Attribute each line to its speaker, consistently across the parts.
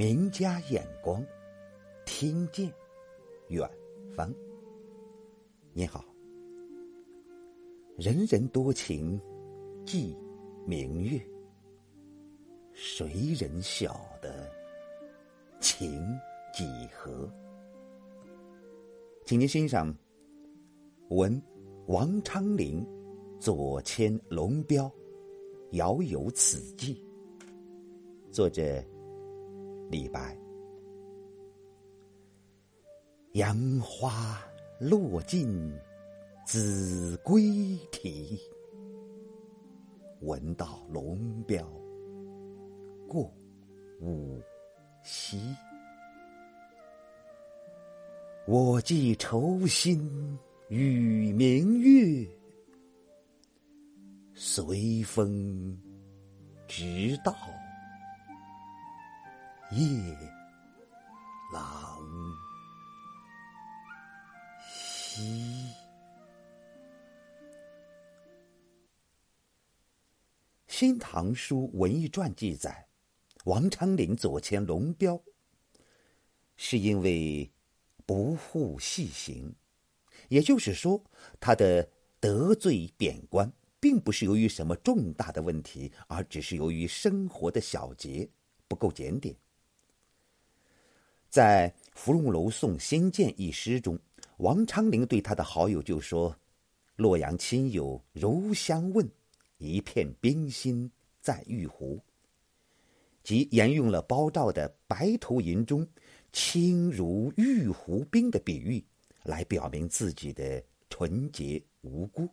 Speaker 1: 名家眼光，听见远方。你好，人人多情寄明月，谁人晓得情几何？请您欣赏文王昌龄左迁龙标，遥有此寄。作者。李白，杨花落尽子规啼。闻道龙标过五溪。我寄愁心与明月，随风直到。夜郎西，《新唐书文艺传》记载，王昌龄左迁龙标，是因为不护细行，也就是说，他的得罪贬官，并不是由于什么重大的问题，而只是由于生活的小节不够检点。在《芙蓉楼送仙剑》一诗中，王昌龄对他的好友就说：“洛阳亲友如相问，一片冰心在玉壶。”即沿用了包照的《白头吟》中“清如玉壶冰”的比喻，来表明自己的纯洁无辜。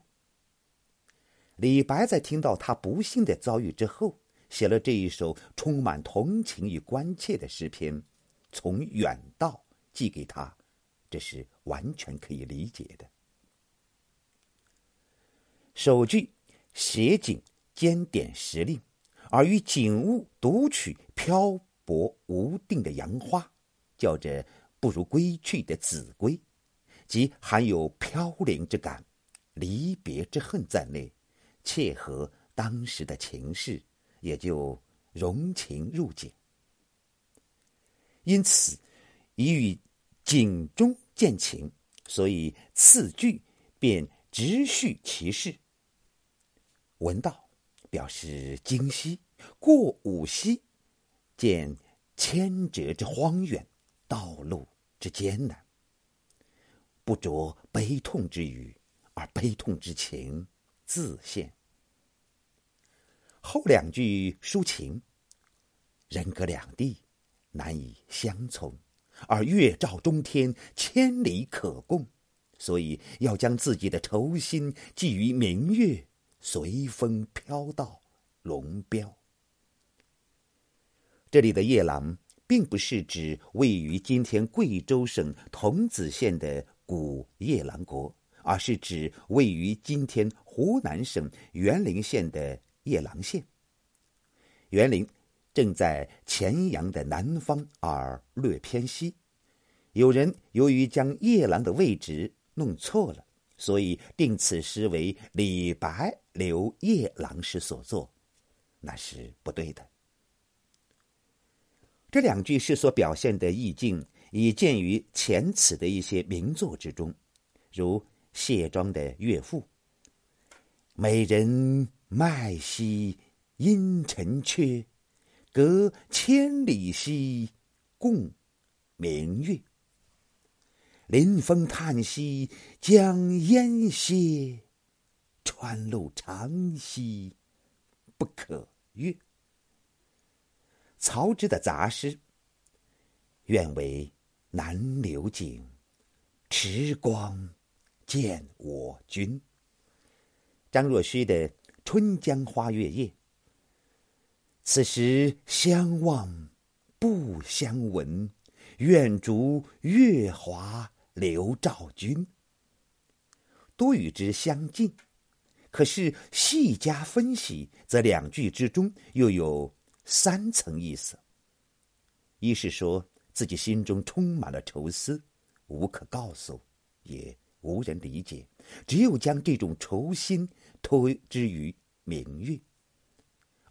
Speaker 1: 李白在听到他不幸的遭遇之后，写了这一首充满同情与关切的诗篇。从远道寄给他，这是完全可以理解的。首句写景兼点时令，而与景物独取漂泊无定的杨花，叫着不如归去的子规，即含有飘零之感、离别之恨在内，切合当时的情势，也就融情入景。因此，已与景中见情，所以次句便直叙其事。闻道表示今夕过五溪，见千折之荒远，道路之艰难，不着悲痛之语，而悲痛之情自现。后两句抒情，人隔两地。难以相从，而月照中天，千里可共，所以要将自己的愁心寄于明月，随风飘到龙标。这里的夜郎，并不是指位于今天贵州省桐梓县的古夜郎国，而是指位于今天湖南省沅陵县的夜郎县。沅陵。正在黔阳的南方，而略偏西。有人由于将夜郎的位置弄错了，所以定此诗为李白留夜郎时所作，那是不对的。这两句诗所表现的意境，已见于前此的一些名作之中，如谢庄的《岳父》：“美人麦兮阴沉缺。”隔千里兮，共明月。临风叹息，将烟歇。川路长兮，不可越。曹植的杂诗，愿为南流景，持光见我君。张若虚的《春江花月夜》。此时相望不相闻，愿逐月华流照君。多与之相近，可是细加分析，则两句之中又有三层意思：一是说自己心中充满了愁思，无可告诉，也无人理解，只有将这种愁心托之于明月；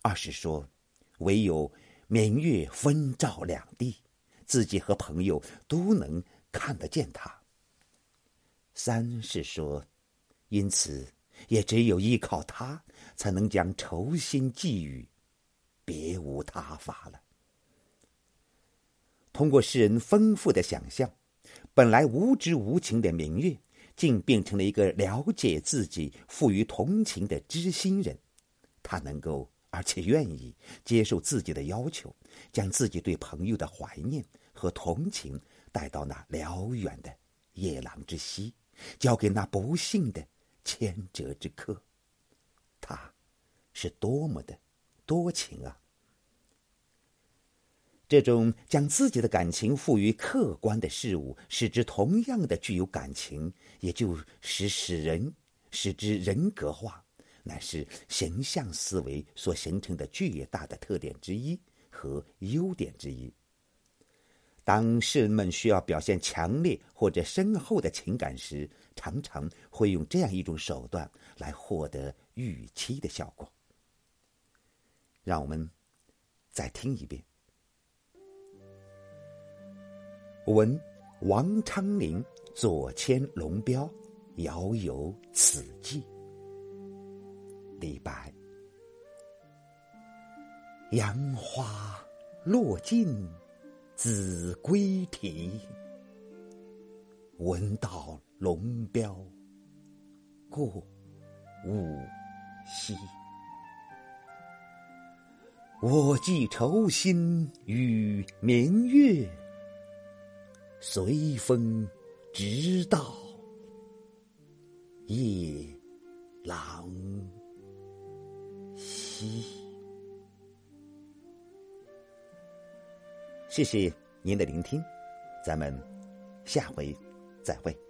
Speaker 1: 二是说。唯有明月分照两地，自己和朋友都能看得见它。三是说，因此也只有依靠它，才能将愁心寄予，别无他法了。通过诗人丰富的想象，本来无知无情的明月，竟变成了一个了解自己、富于同情的知心人。他能够而且愿意接受自己的要求，将自己对朋友的怀念和同情带到那辽远的夜郎之西。交给那不幸的千折之客，他是多么的多情啊！这种将自己的感情赋予客观的事物，使之同样的具有感情，也就使使人使之人格化，乃是形象思维所形成的巨大的特点之一和优点之一。当诗人们需要表现强烈或者深厚的情感时，常常会用这样一种手段来获得预期的效果。让我们再听一遍。闻王昌龄左迁龙标，遥有此寄。李白。杨花落尽。子规啼，闻道龙标过五溪。我寄愁心与明月，随风直到夜郎西。谢谢您的聆听，咱们下回再会。